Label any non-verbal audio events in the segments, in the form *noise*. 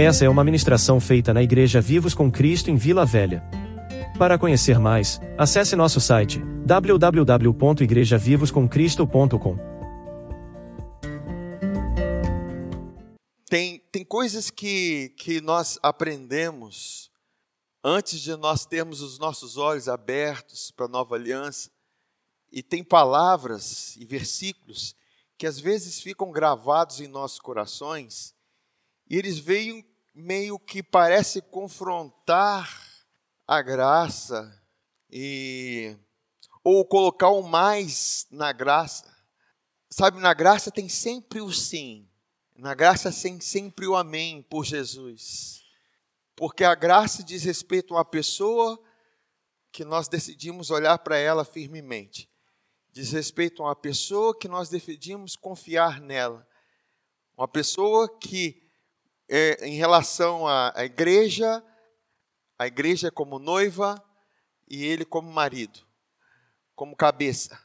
Essa é uma ministração feita na Igreja Vivos com Cristo em Vila Velha. Para conhecer mais, acesse nosso site www.igrejavivoscomcristo.com. Tem, tem coisas que, que nós aprendemos antes de nós termos os nossos olhos abertos para a nova aliança, e tem palavras e versículos que às vezes ficam gravados em nossos corações, e eles veem meio que parece confrontar a graça e ou colocar o mais na graça. Sabe, na graça tem sempre o sim. Na graça tem sempre o amém por Jesus. Porque a graça diz respeito a uma pessoa que nós decidimos olhar para ela firmemente. Diz respeito a uma pessoa que nós decidimos confiar nela. Uma pessoa que é, em relação à, à igreja, a igreja como noiva e ele como marido, como cabeça,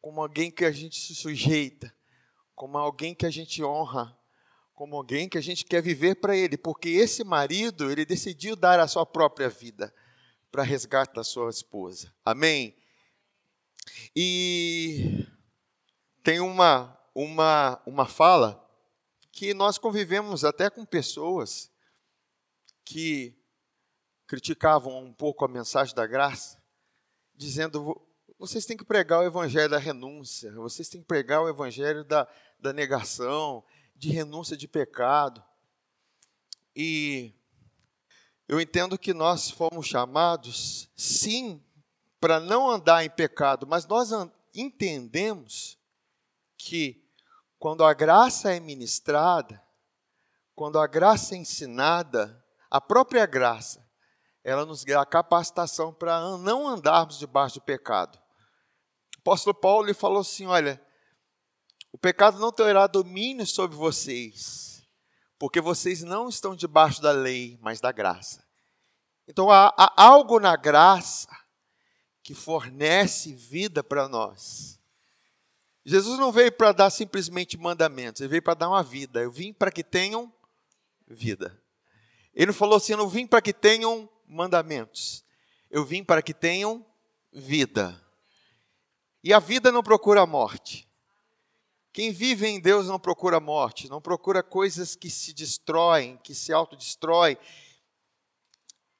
como alguém que a gente se sujeita, como alguém que a gente honra, como alguém que a gente quer viver para ele, porque esse marido, ele decidiu dar a sua própria vida para resgate da sua esposa. Amém? E tem uma, uma, uma fala que nós convivemos até com pessoas que criticavam um pouco a mensagem da graça, dizendo: vocês têm que pregar o evangelho da renúncia, vocês têm que pregar o evangelho da, da negação, de renúncia de pecado. E eu entendo que nós fomos chamados, sim, para não andar em pecado, mas nós entendemos que quando a graça é ministrada, quando a graça é ensinada, a própria graça, ela nos dá a capacitação para não andarmos debaixo do pecado. O apóstolo Paulo ele falou assim: olha, o pecado não terá domínio sobre vocês, porque vocês não estão debaixo da lei, mas da graça. Então há, há algo na graça que fornece vida para nós. Jesus não veio para dar simplesmente mandamentos, ele veio para dar uma vida. Eu vim para que tenham vida. Ele não falou assim: eu não vim para que tenham mandamentos, eu vim para que tenham vida. E a vida não procura a morte. Quem vive em Deus não procura a morte, não procura coisas que se destroem, que se autodestroem.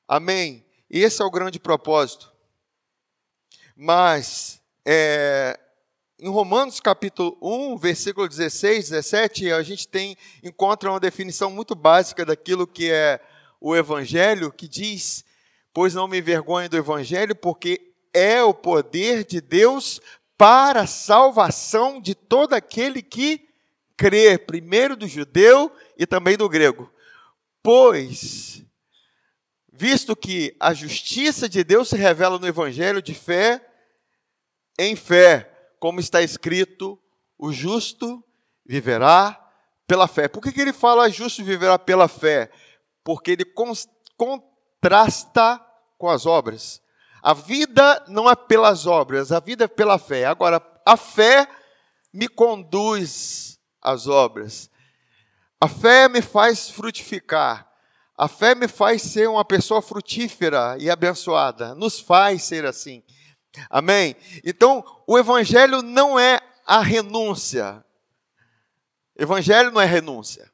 Amém? E esse é o grande propósito. Mas, é, em Romanos capítulo 1, versículo 16, 17, a gente tem encontra uma definição muito básica daquilo que é o evangelho, que diz: "Pois não me envergonho do evangelho, porque é o poder de Deus para a salvação de todo aquele que crê, primeiro do judeu e também do grego. Pois visto que a justiça de Deus se revela no evangelho de fé em fé, como está escrito, o justo viverá pela fé. Por que, que ele fala justo viverá pela fé? Porque ele contrasta com as obras. A vida não é pelas obras, a vida é pela fé. Agora, a fé me conduz às obras. A fé me faz frutificar. A fé me faz ser uma pessoa frutífera e abençoada. Nos faz ser assim. Amém? Então, o Evangelho não é a renúncia. Evangelho não é renúncia.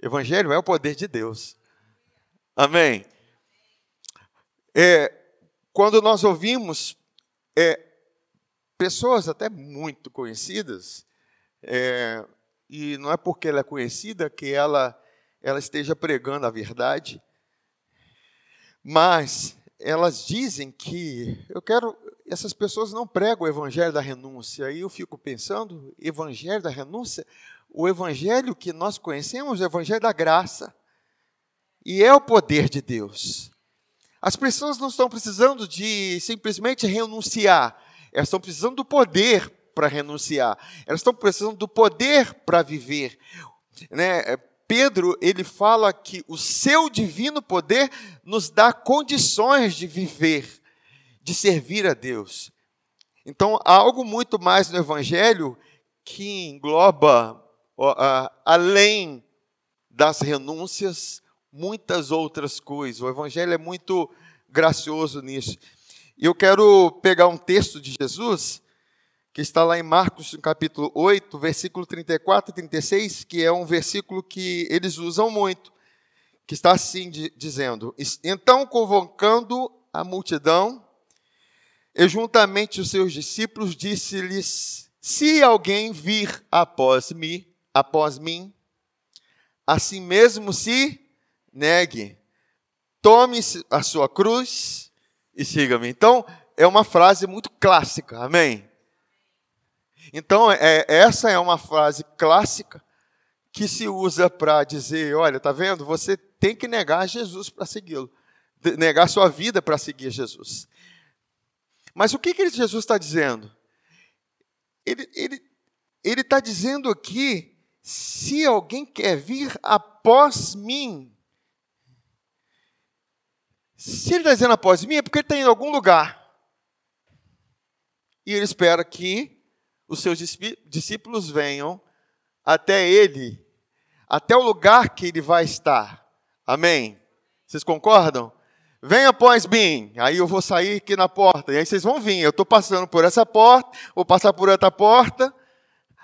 Evangelho é o poder de Deus. Amém? É, quando nós ouvimos é, pessoas até muito conhecidas, é, e não é porque ela é conhecida que ela, ela esteja pregando a verdade, mas elas dizem que eu quero. Essas pessoas não pregam o evangelho da renúncia. Aí eu fico pensando, evangelho da renúncia, o evangelho que nós conhecemos, é o evangelho da graça. E é o poder de Deus. As pessoas não estão precisando de simplesmente renunciar, elas estão precisando do poder para renunciar. Elas estão precisando do poder para viver. Né? Pedro, ele fala que o seu divino poder nos dá condições de viver, de servir a Deus. Então, há algo muito mais no Evangelho que engloba além das renúncias, muitas outras coisas. O Evangelho é muito gracioso nisso. E eu quero pegar um texto de Jesus, que está lá em Marcos, capítulo 8, versículo 34 e 36, que é um versículo que eles usam muito, que está assim dizendo: Então, convocando a multidão, e juntamente os seus discípulos, disse-lhes: Se alguém vir após mim, após mim, assim mesmo se negue, tome a sua cruz e siga-me. Então, é uma frase muito clássica, amém? Então, é, essa é uma frase clássica que se usa para dizer: olha, tá vendo? Você tem que negar Jesus para segui-lo, negar sua vida para seguir Jesus. Mas o que, que Jesus está dizendo? Ele está ele, ele tá dizendo aqui: se alguém quer vir após mim, se ele está dizendo após mim, é porque ele está em algum lugar. E ele espera que os seus discípulos venham até ele, até o lugar que ele vai estar. Amém? Vocês concordam? Venha após mim, aí eu vou sair aqui na porta, e aí vocês vão vir. Eu estou passando por essa porta, vou passar por outra porta,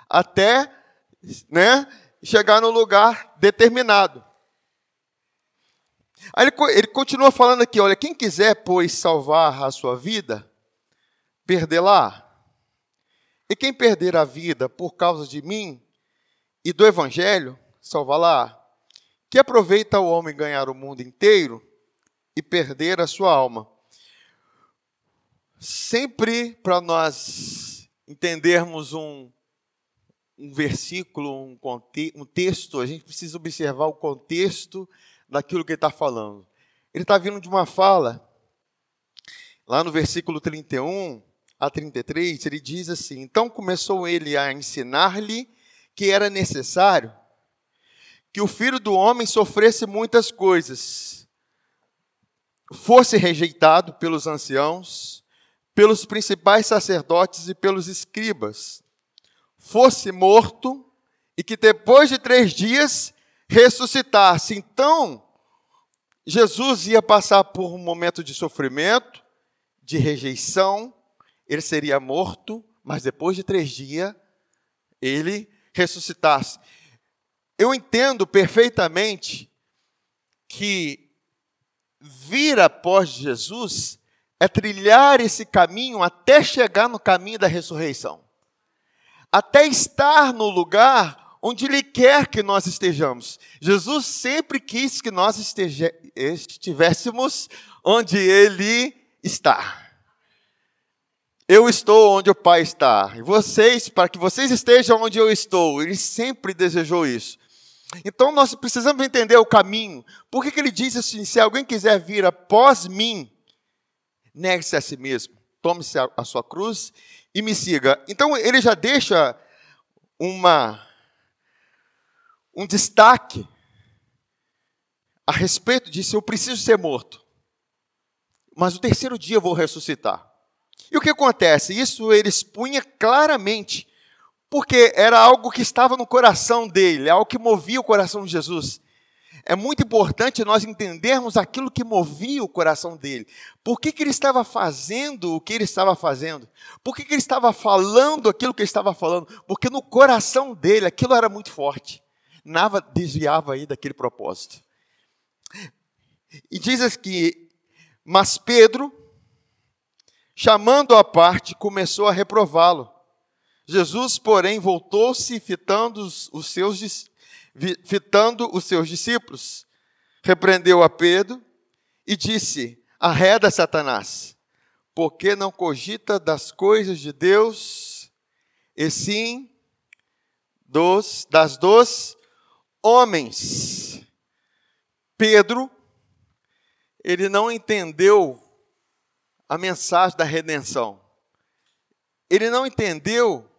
até né, chegar no lugar determinado. Aí ele, ele continua falando aqui: olha, quem quiser, pois, salvar a sua vida, perdê-la. E quem perder a vida por causa de mim e do evangelho, salvá-la. Que aproveita o homem ganhar o mundo inteiro e perder a sua alma. Sempre para nós entendermos um, um versículo, um, um texto, a gente precisa observar o contexto daquilo que ele está falando. Ele está vindo de uma fala, lá no versículo 31 a 33, ele diz assim: Então começou ele a ensinar-lhe que era necessário que o filho do homem sofresse muitas coisas, fosse rejeitado pelos anciãos, pelos principais sacerdotes e pelos escribas, fosse morto e que depois de três dias ressuscitasse. Então, Jesus ia passar por um momento de sofrimento, de rejeição, ele seria morto, mas depois de três dias, ele ressuscitasse. Eu entendo perfeitamente que vir após Jesus é trilhar esse caminho até chegar no caminho da ressurreição. Até estar no lugar onde Ele quer que nós estejamos. Jesus sempre quis que nós esteja, estivéssemos onde Ele está. Eu estou onde o Pai está. E vocês, para que vocês estejam onde eu estou. Ele sempre desejou isso. Então nós precisamos entender o caminho. Por que, que ele diz assim: se alguém quiser vir após mim, negue-se a si mesmo, tome-se a, a sua cruz e me siga. Então ele já deixa uma um destaque a respeito disso. Eu preciso ser morto, mas no terceiro dia eu vou ressuscitar. E o que acontece? Isso ele expunha claramente, porque era algo que estava no coração dele, algo que movia o coração de Jesus. É muito importante nós entendermos aquilo que movia o coração dele. Por que, que ele estava fazendo o que ele estava fazendo? Por que, que ele estava falando aquilo que ele estava falando? Porque no coração dele aquilo era muito forte nada desviava aí daquele propósito. E diz aqui, mas Pedro, chamando a parte, começou a reprová-lo. Jesus, porém, voltou-se fitando os seus fitando os seus discípulos, repreendeu a Pedro e disse: Arreda Satanás, porque não cogita das coisas de Deus, e sim dos das dos homens. Pedro, ele não entendeu a mensagem da redenção. Ele não entendeu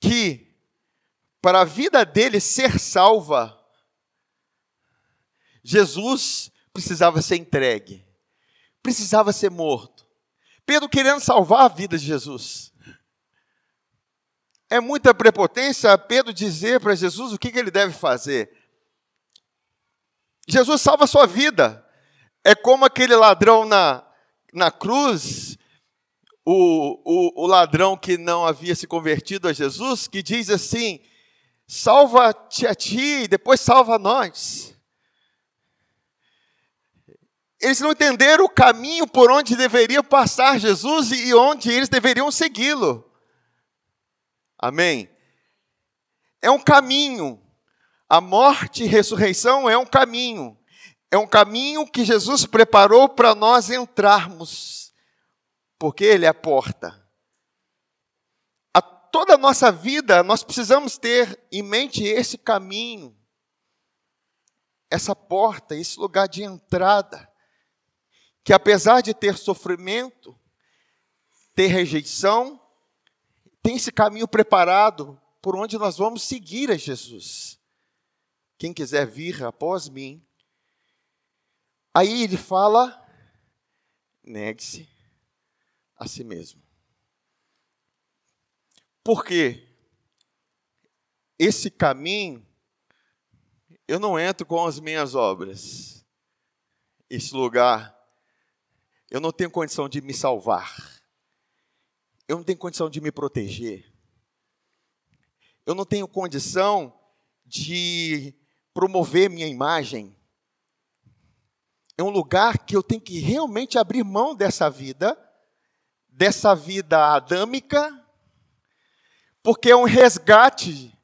que para a vida dele ser salva, Jesus precisava ser entregue, precisava ser morto. Pedro querendo salvar a vida de Jesus. É muita prepotência Pedro dizer para Jesus o que, que ele deve fazer. Jesus salva a sua vida. É como aquele ladrão na, na cruz, o, o, o ladrão que não havia se convertido a Jesus, que diz assim: salva-te a ti, depois salva nós. Eles não entenderam o caminho por onde deveria passar Jesus e onde eles deveriam segui-lo. Amém? É um caminho. A morte e ressurreição é um caminho. É um caminho que Jesus preparou para nós entrarmos, porque Ele é a porta. A toda a nossa vida, nós precisamos ter em mente esse caminho, essa porta, esse lugar de entrada, que apesar de ter sofrimento, ter rejeição, tem esse caminho preparado por onde nós vamos seguir a Jesus. Quem quiser vir após mim. Aí ele fala: negue-se a si mesmo. Porque esse caminho, eu não entro com as minhas obras. Esse lugar, eu não tenho condição de me salvar. Eu não tenho condição de me proteger. Eu não tenho condição de promover minha imagem. É um lugar que eu tenho que realmente abrir mão dessa vida, dessa vida adâmica, porque é um resgate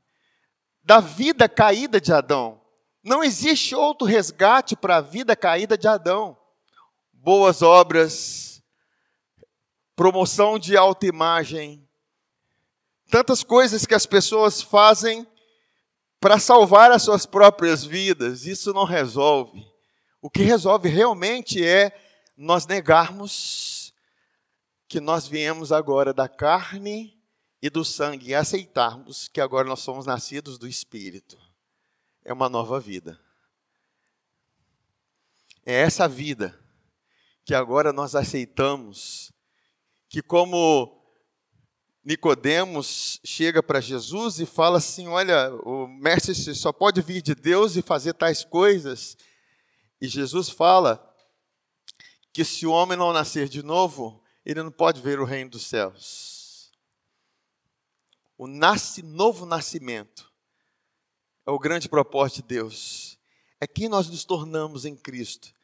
da vida caída de Adão. Não existe outro resgate para a vida caída de Adão. Boas obras, promoção de autoimagem, tantas coisas que as pessoas fazem para salvar as suas próprias vidas, isso não resolve. O que resolve realmente é nós negarmos que nós viemos agora da carne e do sangue e aceitarmos que agora nós somos nascidos do Espírito. É uma nova vida. É essa vida que agora nós aceitamos que como Nicodemos chega para Jesus e fala assim: "Olha, o mestre só pode vir de Deus e fazer tais coisas". E Jesus fala que se o homem não nascer de novo, ele não pode ver o reino dos céus. O nasce novo nascimento é o grande propósito de Deus. É quem nós nos tornamos em Cristo.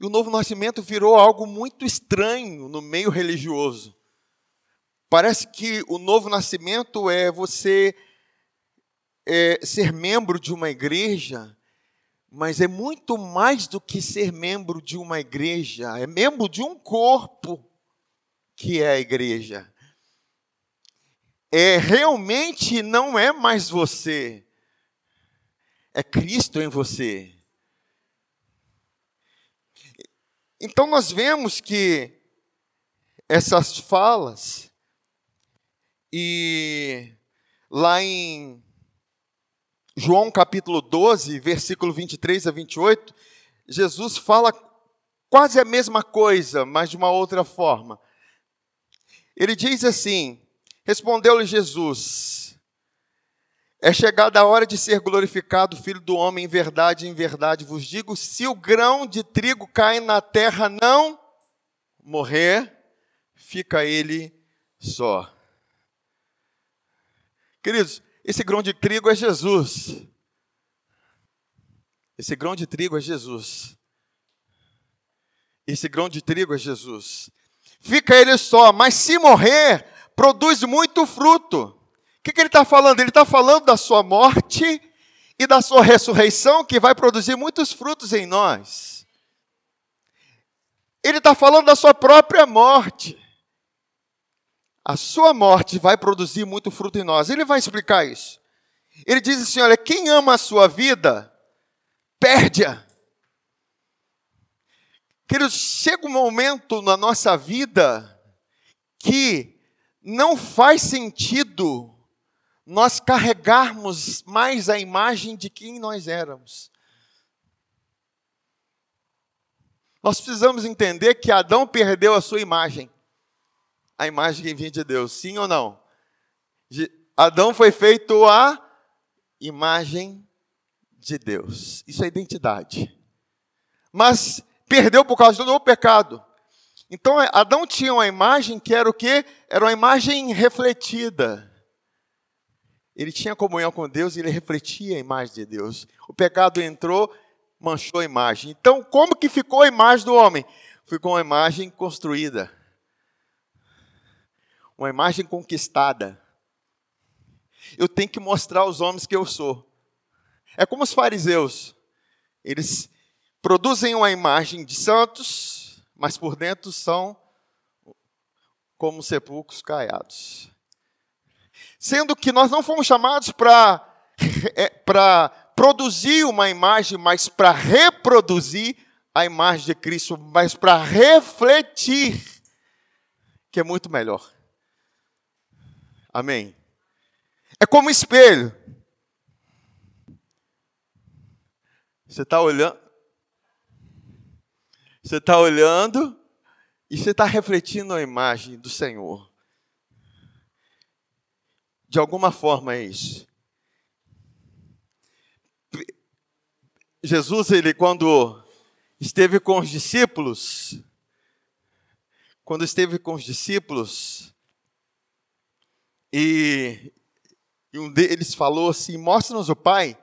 E o novo nascimento virou algo muito estranho no meio religioso. Parece que o novo nascimento é você é, ser membro de uma igreja, mas é muito mais do que ser membro de uma igreja, é membro de um corpo que é a igreja. É realmente não é mais você, é Cristo em você. Então nós vemos que essas falas, e lá em João capítulo 12, versículo 23 a 28, Jesus fala quase a mesma coisa, mas de uma outra forma. Ele diz assim: Respondeu-lhe Jesus: é chegada a hora de ser glorificado o Filho do Homem, em verdade, em verdade vos digo: se o grão de trigo cai na terra não morrer, fica ele só. Queridos, esse grão de trigo é Jesus. Esse grão de trigo é Jesus. Esse grão de trigo é Jesus. Fica ele só, mas se morrer, produz muito fruto que, que ele está falando? Ele está falando da sua morte e da sua ressurreição, que vai produzir muitos frutos em nós. Ele está falando da sua própria morte. A sua morte vai produzir muito fruto em nós. Ele vai explicar isso. Ele diz assim: olha, quem ama a sua vida, perde-a. Queridos, chega um momento na nossa vida que não faz sentido nós carregarmos mais a imagem de quem nós éramos. Nós precisamos entender que Adão perdeu a sua imagem, a imagem que vinha de Deus, sim ou não? Adão foi feito a imagem de Deus. Isso é identidade. Mas perdeu por causa do pecado. Então Adão tinha uma imagem que era o quê? Era uma imagem refletida. Ele tinha comunhão com Deus e ele refletia a imagem de Deus. O pecado entrou, manchou a imagem. Então, como que ficou a imagem do homem? Ficou uma imagem construída. Uma imagem conquistada. Eu tenho que mostrar aos homens que eu sou. É como os fariseus. Eles produzem uma imagem de santos, mas por dentro são como sepulcros caiados. Sendo que nós não fomos chamados para *laughs* é, produzir uma imagem, mas para reproduzir a imagem de Cristo, mas para refletir, que é muito melhor. Amém. É como espelho. Você está olhando, você está olhando e você está refletindo a imagem do Senhor. De alguma forma é isso. Jesus, ele quando esteve com os discípulos, quando esteve com os discípulos, e, e um deles falou assim: Mostra-nos o Pai.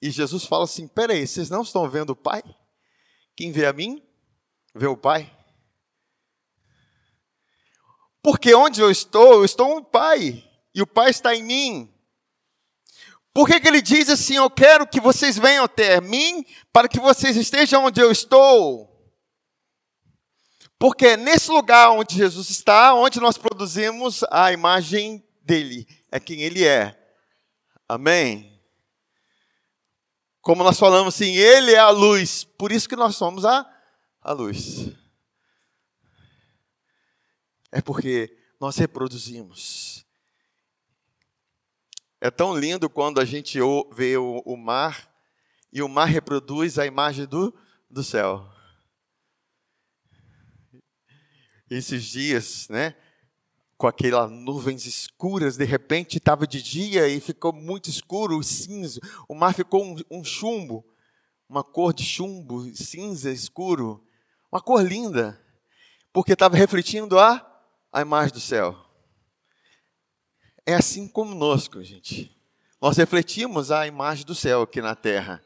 E Jesus fala assim: Peraí, vocês não estão vendo o Pai? Quem vê a mim, vê o Pai. Porque onde eu estou, eu estou no Pai, e o Pai está em mim. Por que, que ele diz assim: Eu quero que vocês venham até mim, para que vocês estejam onde eu estou? Porque é nesse lugar onde Jesus está, onde nós produzimos a imagem dele, é quem ele é. Amém? Como nós falamos assim, Ele é a luz, por isso que nós somos a, a luz. É porque nós reproduzimos. É tão lindo quando a gente vê o, o mar e o mar reproduz a imagem do, do céu. Esses dias, né? com aquelas nuvens escuras, de repente estava de dia e ficou muito escuro, cinza. O mar ficou um, um chumbo, uma cor de chumbo, cinza, escuro. Uma cor linda, porque estava refletindo a, a imagem do céu. É assim conosco, gente. Nós refletimos a imagem do céu aqui na terra.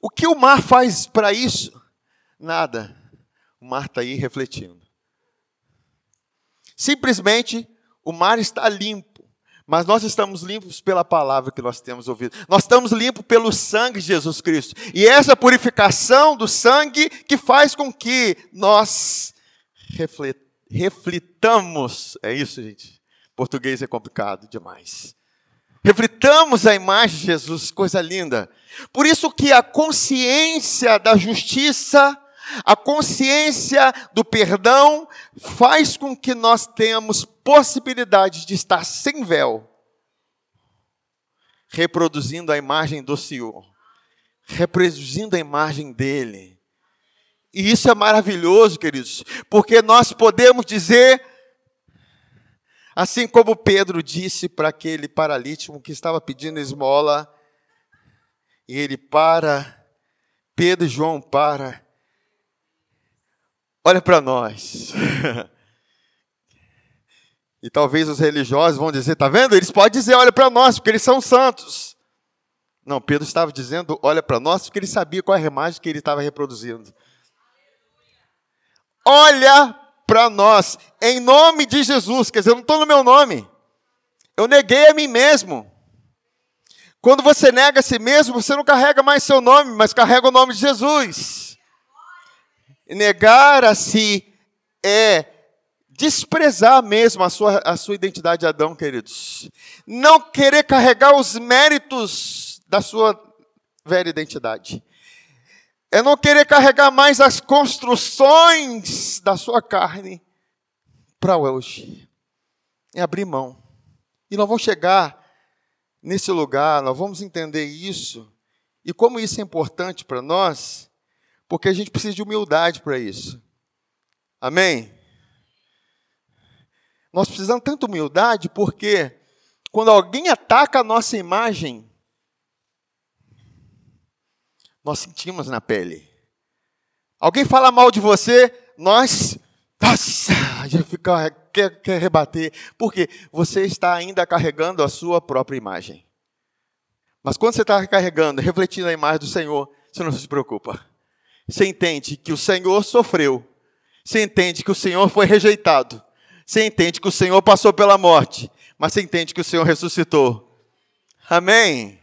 O que o mar faz para isso? Nada o mar está aí refletindo. Simplesmente o mar está limpo, mas nós estamos limpos pela palavra que nós temos ouvido. Nós estamos limpos pelo sangue de Jesus Cristo. E essa purificação do sangue que faz com que nós reflitamos. É isso, gente. Português é complicado demais. Reflitamos a imagem de Jesus, coisa linda. Por isso que a consciência da justiça a consciência do perdão faz com que nós tenhamos possibilidade de estar sem véu, reproduzindo a imagem do Senhor, reproduzindo a imagem dele. E isso é maravilhoso, queridos, porque nós podemos dizer, assim como Pedro disse para aquele paralítico que estava pedindo esmola, e ele para, Pedro e João para, olha para nós. *laughs* e talvez os religiosos vão dizer, tá vendo? Eles podem dizer, olha para nós, porque eles são santos. Não, Pedro estava dizendo, olha para nós, porque ele sabia qual é a imagem que ele estava reproduzindo. Olha para nós, em nome de Jesus. Quer dizer, eu não estou no meu nome. Eu neguei a mim mesmo. Quando você nega a si mesmo, você não carrega mais seu nome, mas carrega o nome de Jesus. Negar a si é desprezar mesmo a sua, a sua identidade de Adão, queridos. Não querer carregar os méritos da sua velha identidade. É não querer carregar mais as construções da sua carne para hoje. É abrir mão. E nós vamos chegar nesse lugar, nós vamos entender isso. E como isso é importante para nós, porque a gente precisa de humildade para isso. Amém? Nós precisamos tanta humildade porque quando alguém ataca a nossa imagem, nós sentimos na pele. Alguém fala mal de você, nós, nossa, já fica, quer, quer rebater. Porque você está ainda carregando a sua própria imagem. Mas quando você está carregando, refletindo a imagem do Senhor, você não se preocupa. Você entende que o Senhor sofreu. Você entende que o Senhor foi rejeitado. Você entende que o Senhor passou pela morte. Mas você entende que o Senhor ressuscitou. Amém?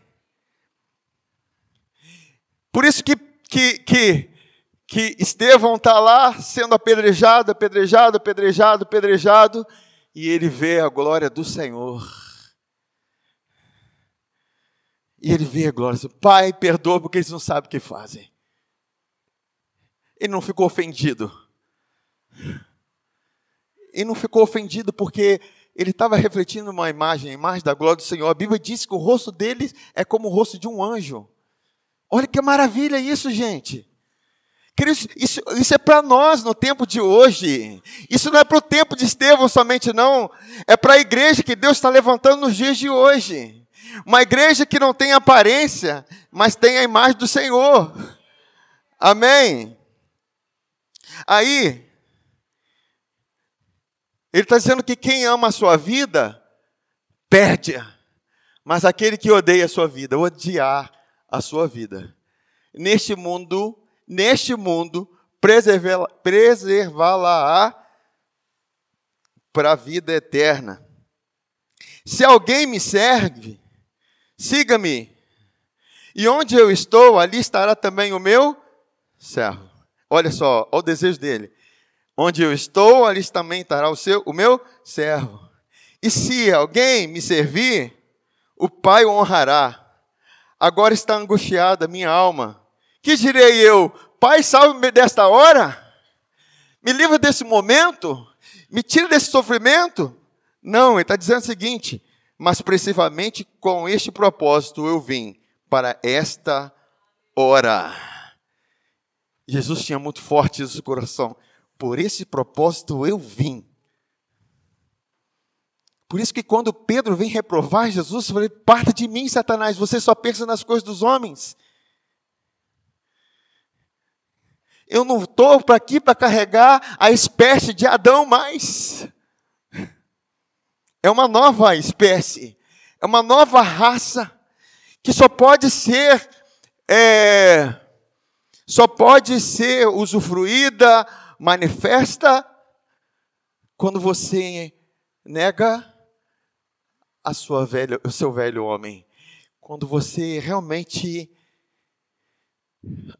Por isso que, que, que, que Estevão está lá sendo apedrejado, apedrejado, apedrejado, apedrejado, e ele vê a glória do Senhor. E ele vê a glória. Pai, perdoa porque eles não sabem o que fazem. Ele não ficou ofendido. Ele não ficou ofendido porque ele estava refletindo uma imagem, a imagem da glória do Senhor. A Bíblia diz que o rosto dele é como o rosto de um anjo. Olha que maravilha isso, gente. Isso, isso é para nós no tempo de hoje. Isso não é para o tempo de Estevão somente, não. É para a igreja que Deus está levantando nos dias de hoje. Uma igreja que não tem aparência, mas tem a imagem do Senhor. Amém? Aí, ele está dizendo que quem ama a sua vida, perde-a. Mas aquele que odeia a sua vida, odiar a sua vida. Neste mundo, neste mundo, preservá-la-á para a vida eterna. Se alguém me serve, Siga-me. E onde eu estou, ali estará também o meu servo. Olha só, olha o desejo dele. Onde eu estou, ali também estará o seu, o meu servo. E se alguém me servir, o Pai o honrará. Agora está angustiada minha alma. Que direi eu? Pai, salve-me desta hora? Me livra desse momento? Me tira desse sofrimento? Não, ele está dizendo o seguinte: mas precisamente com este propósito eu vim para esta hora. Jesus tinha muito forte isso no coração. Por esse propósito eu vim. Por isso que quando Pedro vem reprovar Jesus, eu falei: parta de mim, Satanás, você só pensa nas coisas dos homens. Eu não estou aqui para carregar a espécie de Adão mais. É uma nova espécie, é uma nova raça que só pode ser é, só pode ser usufruída, manifesta quando você nega a sua velha, o seu velho homem, quando você realmente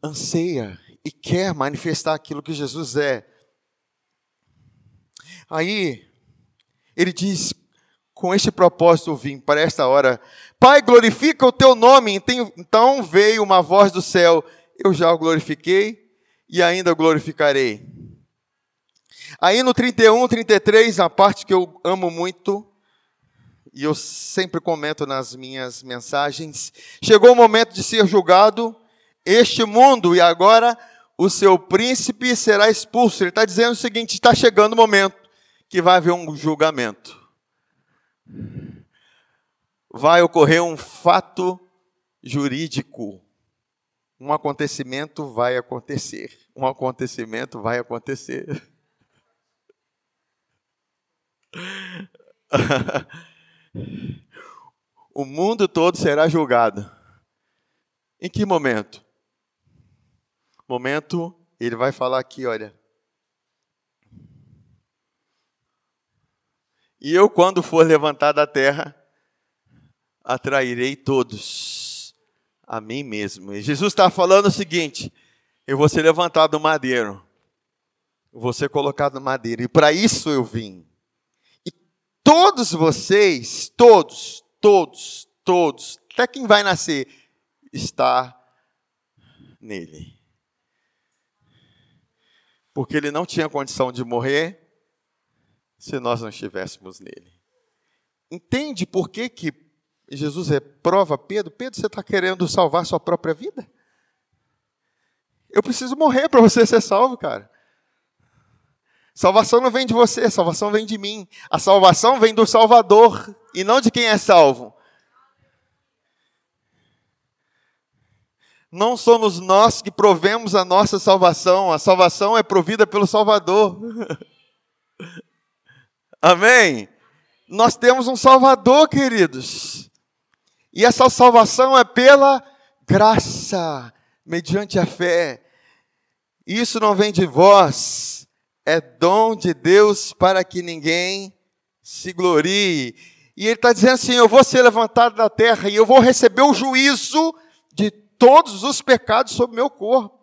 anseia e quer manifestar aquilo que Jesus é. Aí ele diz: com este propósito vim para esta hora. Pai, glorifica o teu nome. Então veio uma voz do céu. Eu já o glorifiquei e ainda o glorificarei. Aí no 31, 33, a parte que eu amo muito, e eu sempre comento nas minhas mensagens, chegou o momento de ser julgado este mundo, e agora o seu príncipe será expulso. Ele está dizendo o seguinte: está chegando o momento que vai haver um julgamento vai ocorrer um fato jurídico. Um acontecimento vai acontecer. Um acontecimento vai acontecer. *laughs* o mundo todo será julgado. Em que momento? Momento, ele vai falar aqui, olha. E eu, quando for levantado da terra, atrairei todos a mim mesmo. E Jesus está falando o seguinte: eu vou ser levantado do madeiro, vou ser colocado no madeiro, e para isso eu vim. E todos vocês, todos, todos, todos, até quem vai nascer, está nele. Porque ele não tinha condição de morrer se nós não estivéssemos nele. Entende por que, que Jesus reprova Pedro? Pedro, você está querendo salvar sua própria vida? Eu preciso morrer para você ser salvo, cara. Salvação não vem de você, salvação vem de mim. A salvação vem do Salvador e não de quem é salvo. Não somos nós que provemos a nossa salvação, a salvação é provida pelo Salvador. *laughs* Amém? Nós temos um Salvador, queridos. E essa salvação é pela graça, mediante a fé. Isso não vem de vós, é dom de Deus para que ninguém se glorie. E ele está dizendo assim: eu vou ser levantado da terra e eu vou receber o juízo de todos os pecados sobre meu corpo.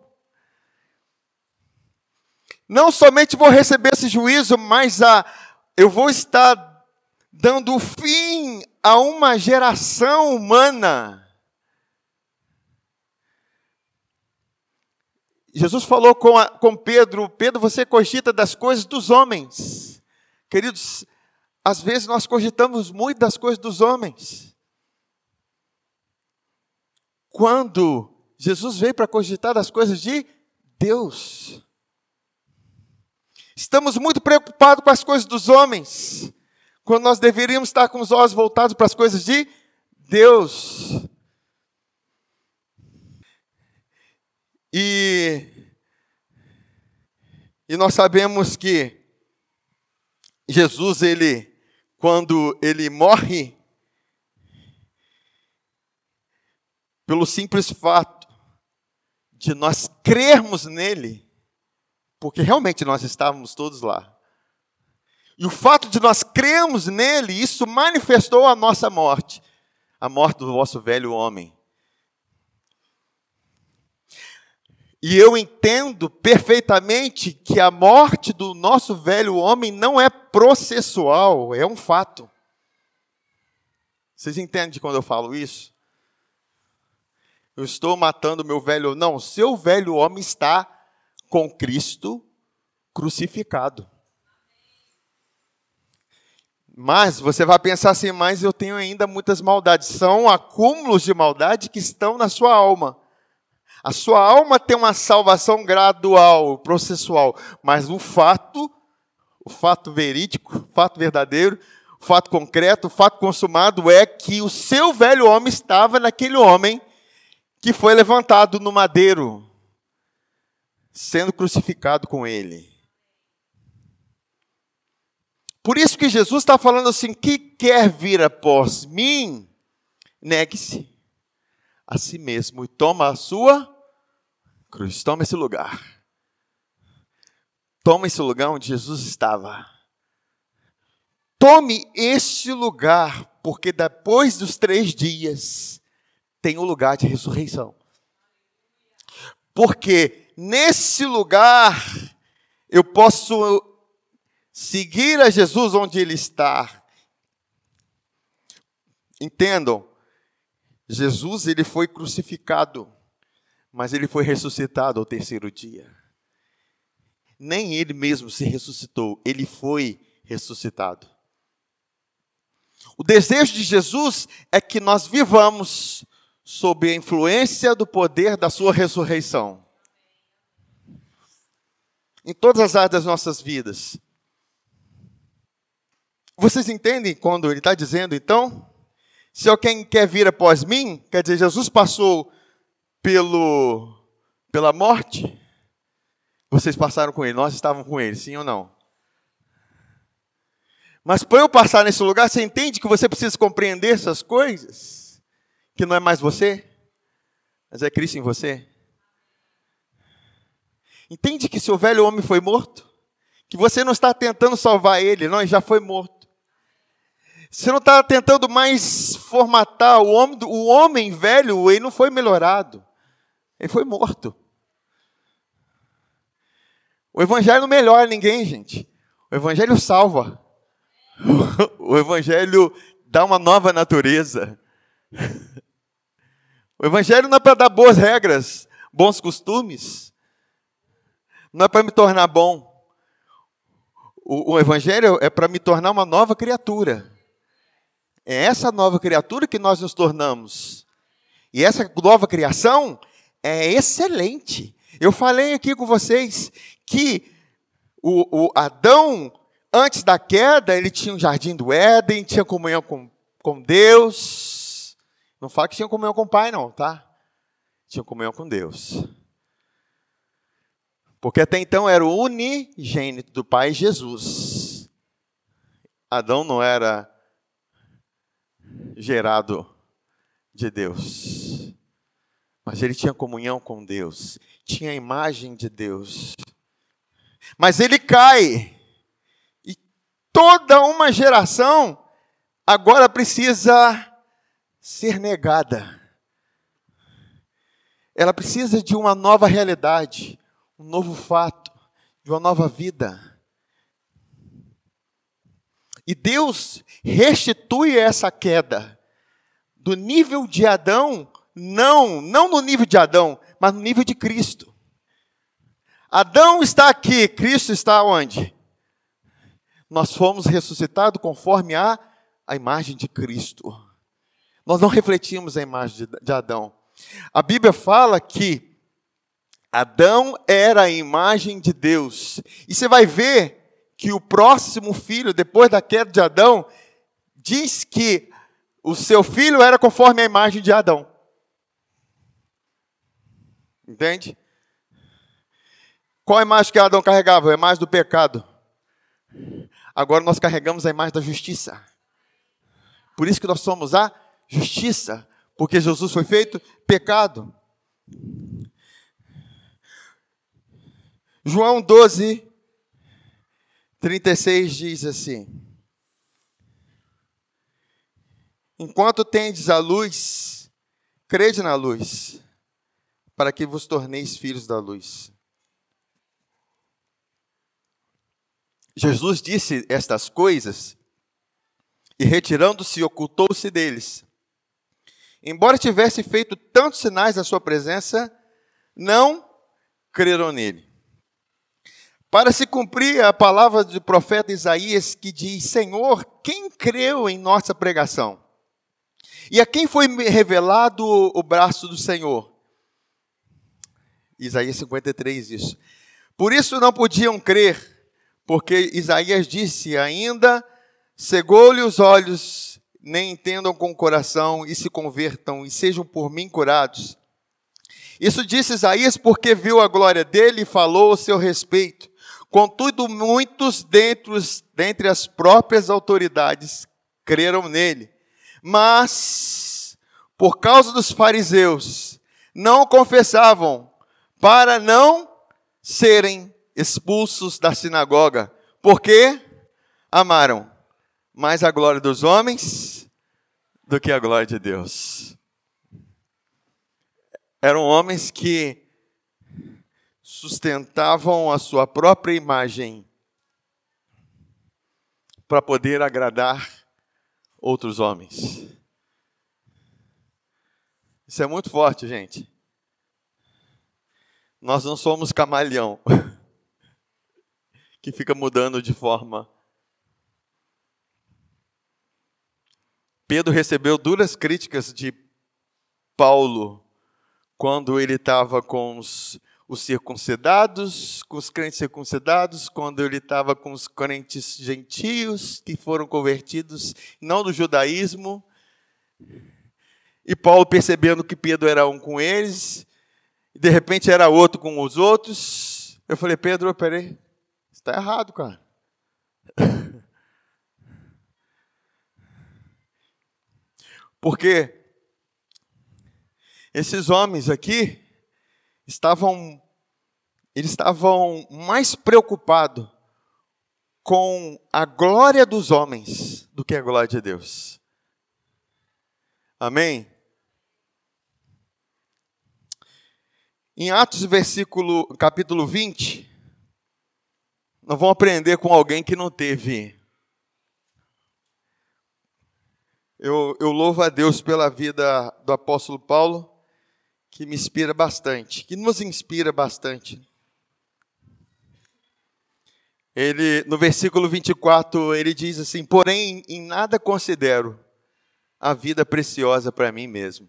Não somente vou receber esse juízo, mas a, eu vou estar dando fim a uma geração humana. Jesus falou com, a, com Pedro: Pedro, você cogita das coisas dos homens. Queridos, às vezes nós cogitamos muito das coisas dos homens. Quando Jesus veio para cogitar das coisas de Deus. Estamos muito preocupados com as coisas dos homens, quando nós deveríamos estar com os olhos voltados para as coisas de Deus. E, e nós sabemos que Jesus, ele, quando ele morre, pelo simples fato de nós crermos nele, porque realmente nós estávamos todos lá. E o fato de nós crermos nele, isso manifestou a nossa morte, a morte do vosso velho homem. E eu entendo perfeitamente que a morte do nosso velho homem não é processual, é um fato. Vocês entendem quando eu falo isso? Eu estou matando meu velho. Não, seu velho homem está com Cristo crucificado. Mas você vai pensar assim, mas eu tenho ainda muitas maldades. São acúmulos de maldade que estão na sua alma. A sua alma tem uma salvação gradual, processual, mas o fato, o fato verídico, o fato verdadeiro, o fato concreto, o fato consumado é que o seu velho homem estava naquele homem que foi levantado no madeiro, sendo crucificado com ele. Por isso que Jesus está falando assim: que quer vir após mim, negue-se a si mesmo e toma a sua cruz. Toma esse lugar. Toma esse lugar onde Jesus estava. Tome este lugar, porque depois dos três dias tem o um lugar de ressurreição. Porque nesse lugar eu posso seguir a Jesus onde Ele está. Entendam, Jesus ele foi crucificado, mas ele foi ressuscitado ao terceiro dia. Nem ele mesmo se ressuscitou, ele foi ressuscitado. O desejo de Jesus é que nós vivamos sob a influência do poder da sua ressurreição. Em todas as áreas das nossas vidas. Vocês entendem quando ele está dizendo, então, se alguém quer vir após mim, quer dizer, Jesus passou pelo, pela morte, vocês passaram com ele, nós estávamos com ele, sim ou não? Mas para eu passar nesse lugar, você entende que você precisa compreender essas coisas? Que não é mais você, mas é Cristo em você? Entende que seu velho homem foi morto? Que você não está tentando salvar ele, não, ele já foi morto. Você não está tentando mais formatar o homem, o homem velho, ele não foi melhorado. Ele foi morto. O evangelho não melhora ninguém, gente. O evangelho salva. O evangelho dá uma nova natureza. O evangelho não é para dar boas regras, bons costumes. Não é para me tornar bom. O, o evangelho é para me tornar uma nova criatura. É essa nova criatura que nós nos tornamos. E essa nova criação é excelente. Eu falei aqui com vocês que O, o Adão, antes da queda, ele tinha um jardim do Éden, tinha comunhão com, com Deus. Não fala que tinha comunhão com o Pai, não, tá? Tinha comunhão com Deus. Porque até então era o unigênito do Pai Jesus. Adão não era gerado de Deus. Mas ele tinha comunhão com Deus, tinha a imagem de Deus. Mas ele cai. E toda uma geração agora precisa ser negada. Ela precisa de uma nova realidade, um novo fato, de uma nova vida. E Deus restitui essa queda do nível de Adão, não, não no nível de Adão, mas no nível de Cristo. Adão está aqui, Cristo está onde? Nós fomos ressuscitados conforme a, a imagem de Cristo. Nós não refletimos a imagem de, de Adão. A Bíblia fala que Adão era a imagem de Deus. E você vai ver que o próximo filho, depois da queda de Adão, diz que o seu filho era conforme a imagem de Adão. Entende? Qual a imagem que Adão carregava? A imagem do pecado. Agora nós carregamos a imagem da justiça. Por isso que nós somos a justiça, porque Jesus foi feito pecado. João 12, 36 diz assim: Enquanto tendes a luz, crede na luz, para que vos torneis filhos da luz. Jesus disse estas coisas e, retirando-se, ocultou-se deles. Embora tivesse feito tantos sinais na sua presença, não creram nele. Para se cumprir a palavra do profeta Isaías que diz: Senhor, quem creu em nossa pregação? E a quem foi revelado o braço do Senhor? Isaías 53 isso. Por isso não podiam crer, porque Isaías disse ainda: cegou-lhe os olhos, nem entendam com o coração e se convertam e sejam por mim curados. Isso disse Isaías porque viu a glória dele e falou a seu respeito. Contudo, muitos dentre, dentre as próprias autoridades creram nele. Mas, por causa dos fariseus, não confessavam, para não serem expulsos da sinagoga, porque amaram mais a glória dos homens do que a glória de Deus. Eram homens que sustentavam a sua própria imagem para poder agradar outros homens. Isso é muito forte, gente. Nós não somos camaleão *laughs* que fica mudando de forma. Pedro recebeu duras críticas de Paulo quando ele estava com os os circuncidados, com os crentes circuncidados, quando ele estava com os crentes gentios que foram convertidos, não do judaísmo. E Paulo percebendo que Pedro era um com eles, e de repente era outro com os outros. Eu falei, Pedro, peraí, está errado, cara. *laughs* Porque esses homens aqui, estavam eles estavam mais preocupados com a glória dos homens do que a glória de Deus. Amém? Em Atos, versículo, capítulo 20, nós vamos aprender com alguém que não teve. Eu, eu louvo a Deus pela vida do apóstolo Paulo que me inspira bastante, que nos inspira bastante. Ele, no versículo 24, ele diz assim: Porém, em nada considero a vida preciosa para mim mesmo,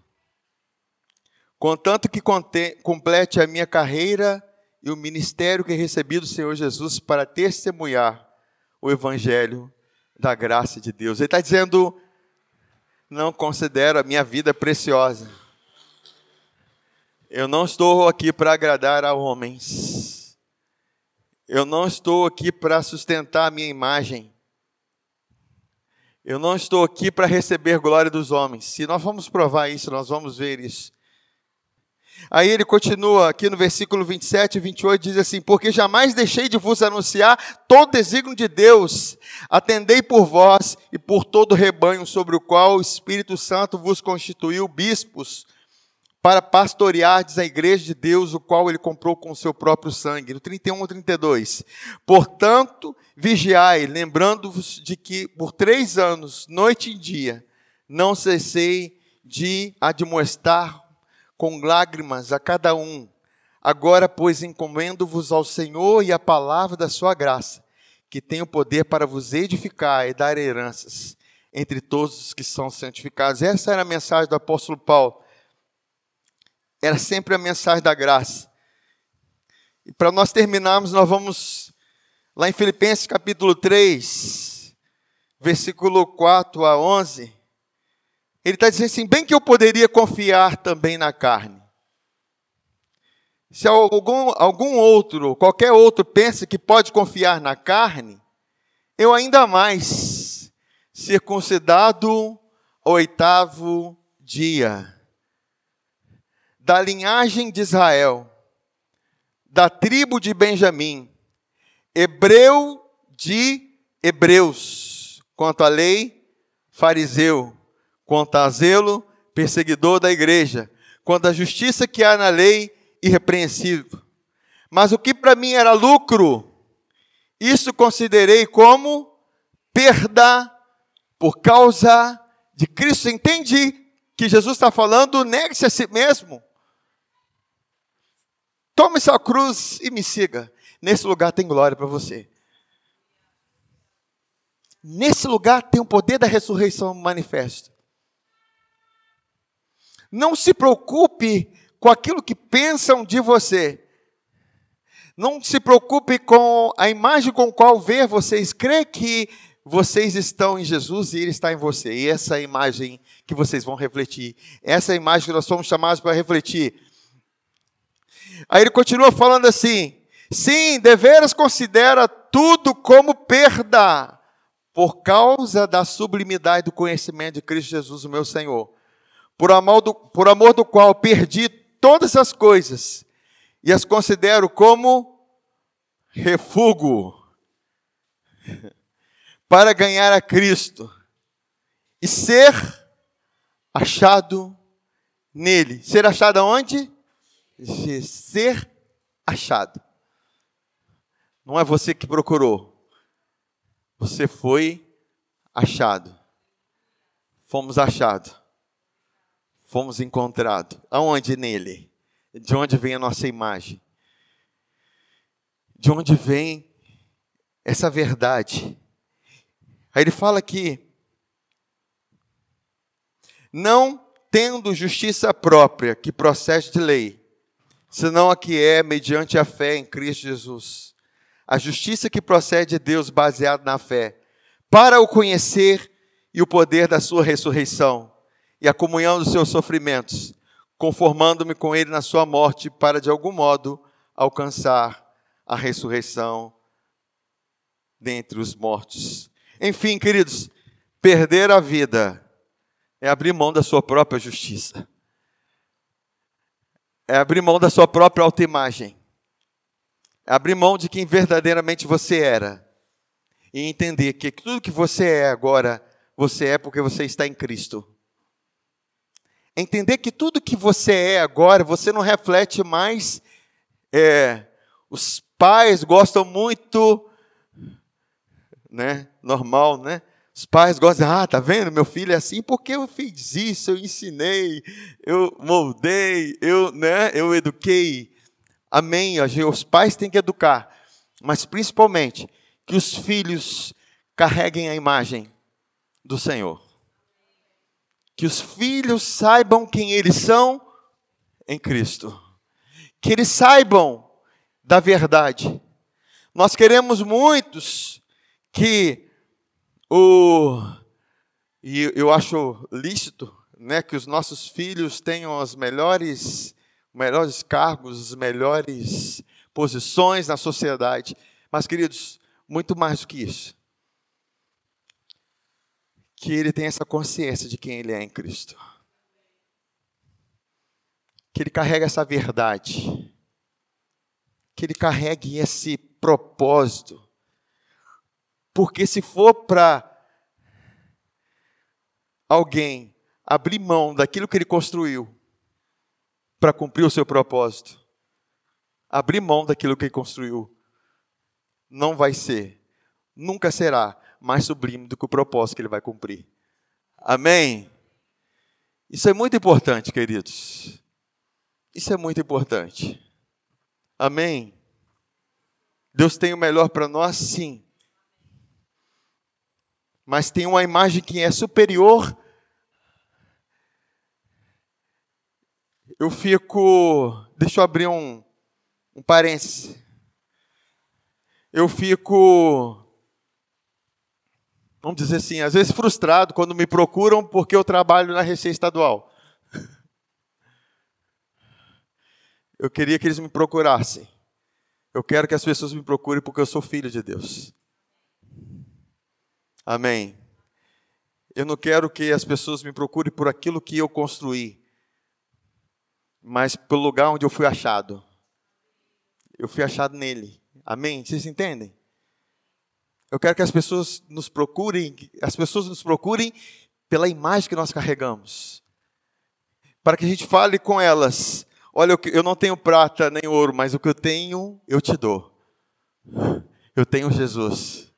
contanto que complete a minha carreira e o ministério que recebi do Senhor Jesus para testemunhar o Evangelho da graça de Deus. Ele está dizendo: não considero a minha vida preciosa. Eu não estou aqui para agradar a homens. Eu não estou aqui para sustentar a minha imagem. Eu não estou aqui para receber glória dos homens. Se nós vamos provar isso, nós vamos ver isso. Aí ele continua aqui no versículo 27 e 28, diz assim: Porque jamais deixei de vos anunciar todo desígnio de Deus, atendei por vós e por todo o rebanho sobre o qual o Espírito Santo vos constituiu bispos, para pastoreardes a igreja de Deus, o qual ele comprou com o seu próprio sangue. No 31 e 32. Portanto, vigiai, lembrando-vos de que por três anos, noite e dia, não cessei de admoestar com lágrimas a cada um. Agora, pois, encomendo-vos ao Senhor e à palavra da sua graça, que tem o poder para vos edificar e dar heranças entre todos os que são santificados. Essa era a mensagem do apóstolo Paulo. Era sempre a mensagem da graça. E para nós terminarmos, nós vamos lá em Filipenses capítulo 3, versículo 4 a 11. Ele está dizendo assim: bem que eu poderia confiar também na carne. Se algum, algum outro, qualquer outro, pensa que pode confiar na carne, eu ainda mais, circuncidado oitavo dia, da linhagem de Israel, da tribo de Benjamim, hebreu de hebreus, quanto à lei, fariseu quanto a zelo, perseguidor da igreja, quanto à justiça que há na lei, irrepreensível. Mas o que para mim era lucro, isso considerei como perda por causa de Cristo. Entende que Jesus está falando, negue-se a si mesmo. Tome sua cruz e me siga. Nesse lugar tem glória para você. Nesse lugar tem o poder da ressurreição manifesto. Não se preocupe com aquilo que pensam de você. Não se preocupe com a imagem com qual ver vocês. Crê que vocês estão em Jesus e Ele está em você. E essa é a imagem que vocês vão refletir. Essa é a imagem que nós somos chamados para refletir. Aí ele continua falando assim: sim, deveras considera tudo como perda, por causa da sublimidade do conhecimento de Cristo Jesus, o meu Senhor por amor, do, por amor do qual perdi todas as coisas e as considero como refúgio *laughs* para ganhar a Cristo e ser achado nele. Ser achado aonde? Ser achado. Não é você que procurou. Você foi achado. Fomos achados fomos encontrados. Aonde nele? De onde vem a nossa imagem? De onde vem essa verdade? Aí ele fala que não tendo justiça própria que procede de lei, senão a que é mediante a fé em Cristo Jesus. A justiça que procede de Deus baseada na fé, para o conhecer e o poder da sua ressurreição e a comunhão dos seus sofrimentos, conformando-me com ele na sua morte, para de algum modo alcançar a ressurreição dentre os mortos. Enfim, queridos, perder a vida é abrir mão da sua própria justiça. É abrir mão da sua própria autoimagem. É abrir mão de quem verdadeiramente você era. E entender que tudo que você é agora, você é porque você está em Cristo entender que tudo que você é agora, você não reflete mais. É, os pais gostam muito, né? Normal, né? Os pais gostam, ah, tá vendo? Meu filho é assim porque eu fiz isso, eu ensinei, eu moldei, eu, né? Eu eduquei. Amém. Os pais têm que educar, mas principalmente que os filhos carreguem a imagem do Senhor que os filhos saibam quem eles são em Cristo. Que eles saibam da verdade. Nós queremos muitos que o e eu acho lícito, né, que os nossos filhos tenham os melhores melhores cargos, as melhores posições na sociedade. Mas queridos, muito mais do que isso. Que ele tenha essa consciência de quem ele é em Cristo. Que ele carregue essa verdade. Que ele carregue esse propósito. Porque se for para alguém abrir mão daquilo que ele construiu para cumprir o seu propósito, abrir mão daquilo que ele construiu, não vai ser, nunca será mais sublime do que o propósito que ele vai cumprir. Amém? Isso é muito importante, queridos. Isso é muito importante. Amém? Deus tem o melhor para nós, sim. Mas tem uma imagem que é superior. Eu fico. Deixa eu abrir um, um parênteses. Eu fico. Vamos dizer assim, às vezes frustrado quando me procuram porque eu trabalho na Receita Estadual. Eu queria que eles me procurassem. Eu quero que as pessoas me procurem porque eu sou filho de Deus. Amém. Eu não quero que as pessoas me procurem por aquilo que eu construí, mas pelo lugar onde eu fui achado. Eu fui achado nele. Amém? Vocês entendem? Eu quero que as pessoas nos procurem, as pessoas nos procurem pela imagem que nós carregamos. Para que a gente fale com elas Olha, eu não tenho prata nem ouro, mas o que eu tenho, eu te dou. Eu tenho Jesus.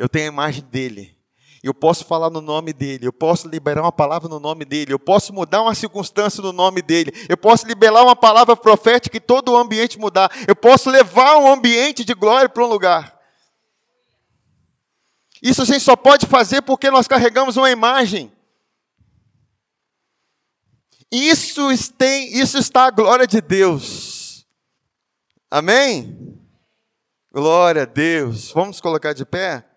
Eu tenho a imagem dele. Eu posso falar no nome dele, eu posso liberar uma palavra no nome dele, eu posso mudar uma circunstância no nome dele, eu posso liberar uma palavra profética e todo o ambiente mudar, eu posso levar um ambiente de glória para um lugar. Isso a gente só pode fazer porque nós carregamos uma imagem. Isso, tem, isso está a glória de Deus. Amém? Glória a Deus. Vamos colocar de pé?